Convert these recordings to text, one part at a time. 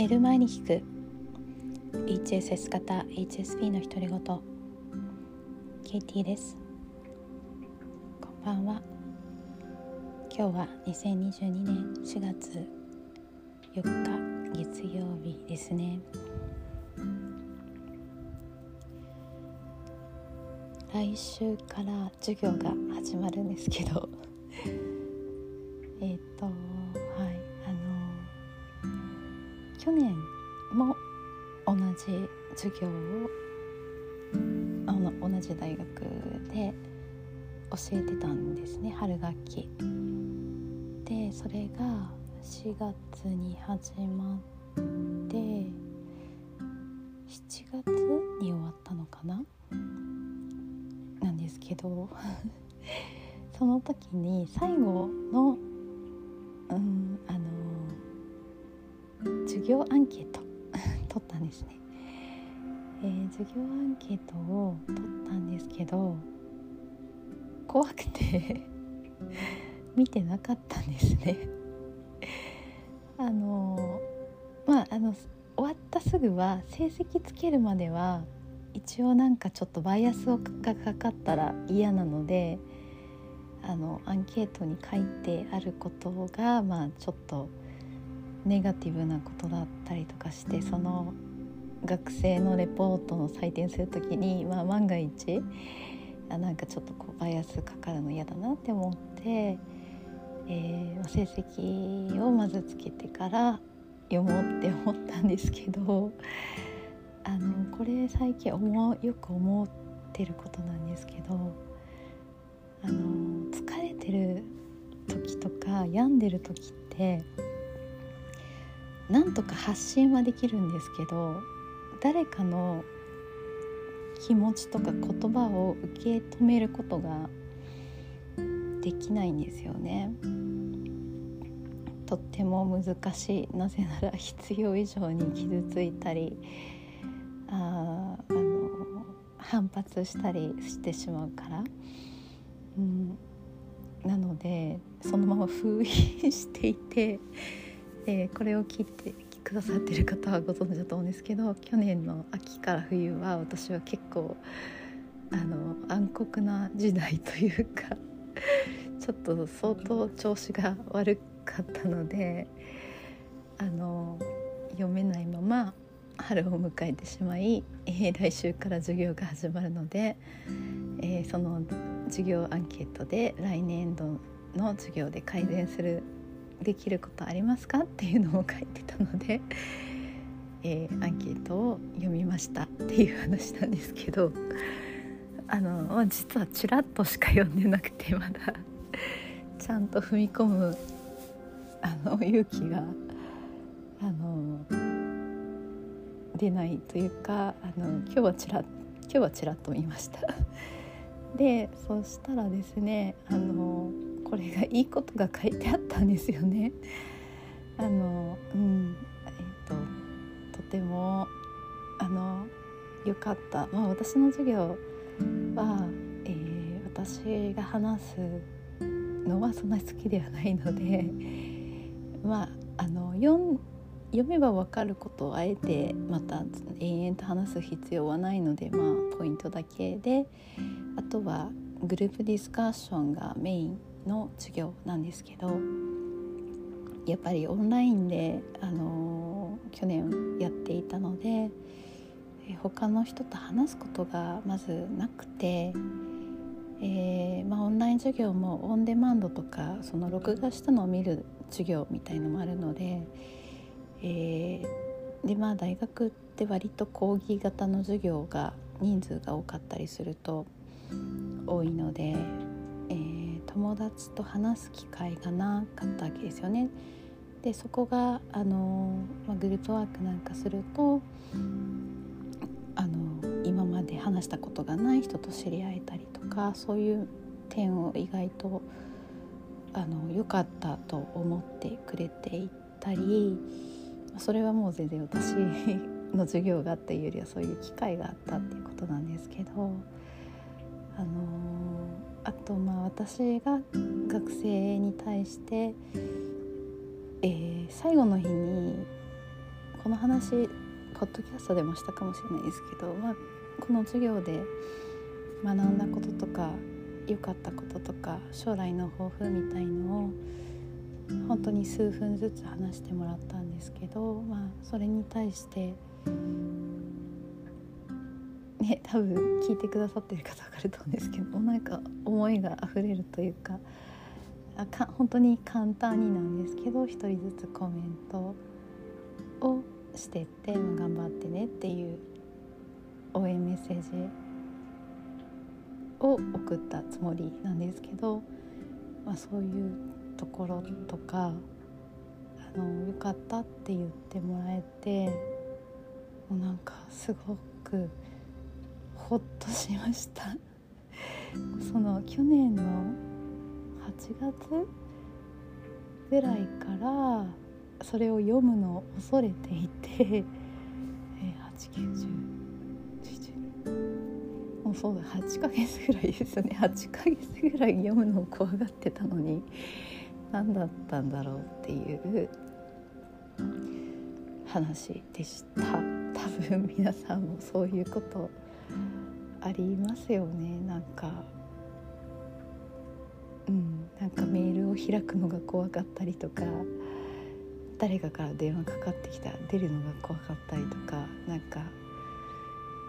寝る前に聞く。HSS 型 HSP の独り言。KT です。こんばんは。今日は2022年4月4日月曜日ですね。来週から授業が始まるんですけど。えっと去年も同じ授業をあの同じ大学で教えてたんですね春学期。でそれが4月に始まって7月に終わったのかな？なんですけど その時に最後の、うん、あ業アンケート。取ったんですね、えー、授業アンケートを取ったんですけど怖くて。見てなかったんですね。あのまああの終わったすぐは成績つけるまでは一応なんかちょっとバイアスがかかったら嫌なのであのアンケートに書いてあることがまあちょっとネガティブなことだったりとかしてその学生のレポートの採点する時に、まあ、万が一あなんかちょっとこうバイアスかかるの嫌だなって思って、えー、成績をまずつけてから読もうって思ったんですけどあのこれ最近思うよく思ってることなんですけどあの疲れてる時とか病んでる時ってなんとか発信はできるんですけど誰かの気持ちとか言葉を受け止めることができないんですよね。とっても難しい。なぜなら必要以上に傷ついたりああの反発したりしてしまうから、うん、なのでそのまま封印していてでこれを聞いてくださってる方はご存知だと思うんですけど去年の秋から冬は私は結構あの暗黒な時代というか ちょっと相当調子が悪かったのであの読めないまま春を迎えてしまい、えー、来週から授業が始まるので、えー、その授業アンケートで来年度の授業で改善するできることありますかっていうのを書いてたので、えー、アンケートを読みましたっていう話なんですけど あの、実はちらっとしか読んでなくてまだ。ちゃんと踏み込むあの勇気があの出ないというかあの今日はちら今日はちらっと見ました。でそしたらですねあのこれがいいことが書いてあったんですよね。あのうんえっ、ととてもあの良かった、まあ、私の授業は、えー、私が話すのはそんなに好きではないのでまああの読読めば分かることをあえてまた延々と話す必要はないのでまあポイントだけであとはグループディスカッションがメインの授業なんですけどやっぱりオンラインで、あの去年やっていたので他の人と話すことがまずなくて、えー、まあ、オンライン授業もオンデマンドとかその録画したのを見る授業みたいのもあるので。えー、でまあ大学って割と講義型の授業が人数が多かったりすると多いので、友達と話す機会がなかったわけですよね。でそこがあの、まあ、グループワークなんかするとあの今まで話したことがない人と知り合えたりとかそういう点を意外とあの良かったと思ってくれていたりそれはもう全然私の授業がっていうよりはそういう機会があったっていうことなんですけど、あの、あとまあ私が学生に対して、えー、最後の日にこの話ポッドキャストでもしたかもしれないですけど、まあ、この授業で学んだこととか良かったこととか将来の抱負みたいのを本当に数分ずつ話してもらったんですけど、まあ、それに対してね多分聞いてくださってる方分かると思うんですけどなんか思いが溢れるというかあか本当に簡単になんですけど一人ずつコメントをしてって「頑張ってね」っていう応援メッセージを送ったつもりなんですけど、まあ、そういうところとかあのよかったって言ってもらえてもうなんかすごくほっとしました。その去年の8月ぐらいからそれを読むのを恐れていて、え890もうそうだ8ヶ月ぐらいですよね。8ヶ月ぐらい読むのを怖がってたのに何だったんだろうっていう話でした。多分皆さんもそういうことありますよね。なんかうんなんかメールを開くのが怖かったりとか誰かから電話かかってきたら出るのが怖かったりとかなんか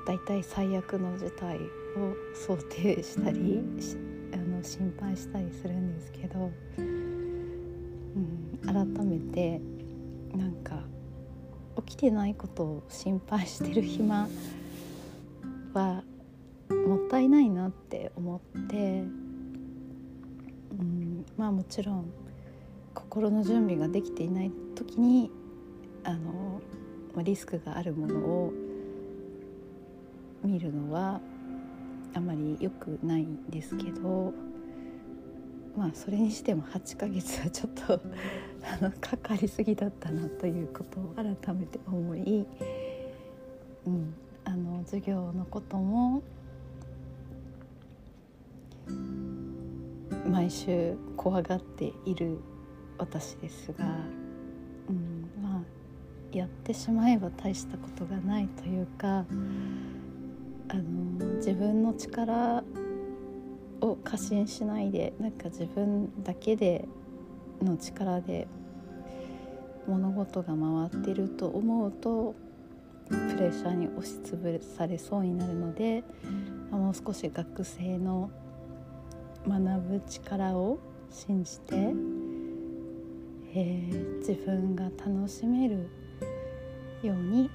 大体最悪の事態を想定したりあの心配したりするんですけど、うん、改めてなんか起きてないことを心配してる暇はもったいないなって思って、うん、まあもちろん心の準備ができていない時にあの、まあ、リスクがあるものを見るのはあまり良くないんですけどまあそれにしても8ヶ月はちょっと あのかかりすぎだったなということを改めて思い、うん、あの授業のことも毎週怖がっている私ですが、うん、まあやってしまえば大したことがないというかあの自分の力を過信しないでなんか自分だけでの力で物事が回ってると思うとプレッシャーに押しつぶされそうになるのでもう少し学生の学ぶ力を信じて、えー、自分が楽しめるように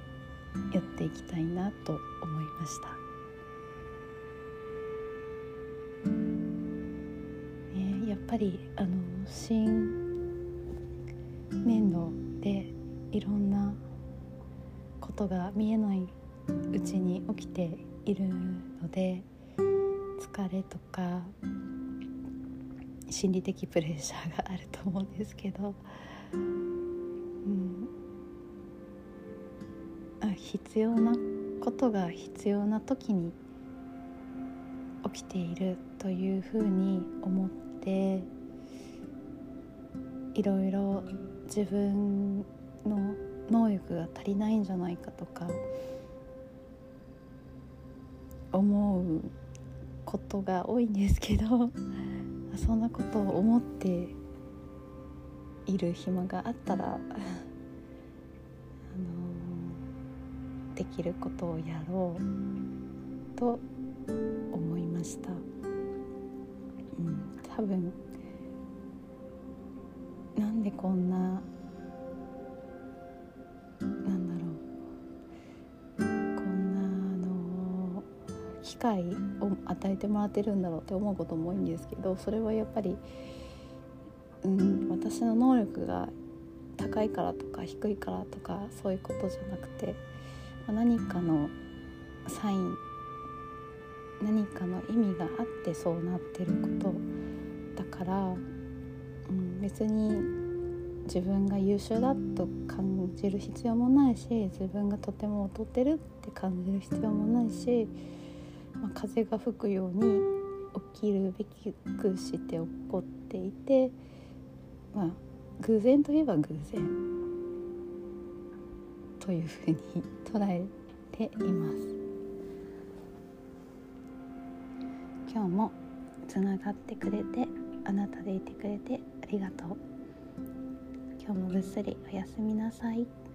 やっていきたいなと思いました。ね、やっぱりあの新年度でいろんなことが見えないうちに起きているので疲れとか心理的プレッシャーがあると思うんですけど、うん、あ必要なことが必要な時に起きているというふうに思っていろいろ自分の能力が足りないんじゃないかとか思うことが多いんですけど。そんなことを思っている暇があったらあのできることをやろうと思いました、うん、多分なんでこんな機会を与えてもらってるんだろうって思うことも多いんですけどそれはやっぱり、うん、私の能力が高いからとか低いからとかそういうことじゃなくて何かのサイン何かの意味があってそうなってることだから、うん、別に自分が優秀だと感じる必要もないし自分がとても劣ってるって感じる必要もないしまあ、風が吹くように起きるべきくして起こっていて、まあ、偶然といえば偶然というふうに捉えています今日もつながってくれてあなたでいてくれてありがとう今日もぐっすりおやすみなさい。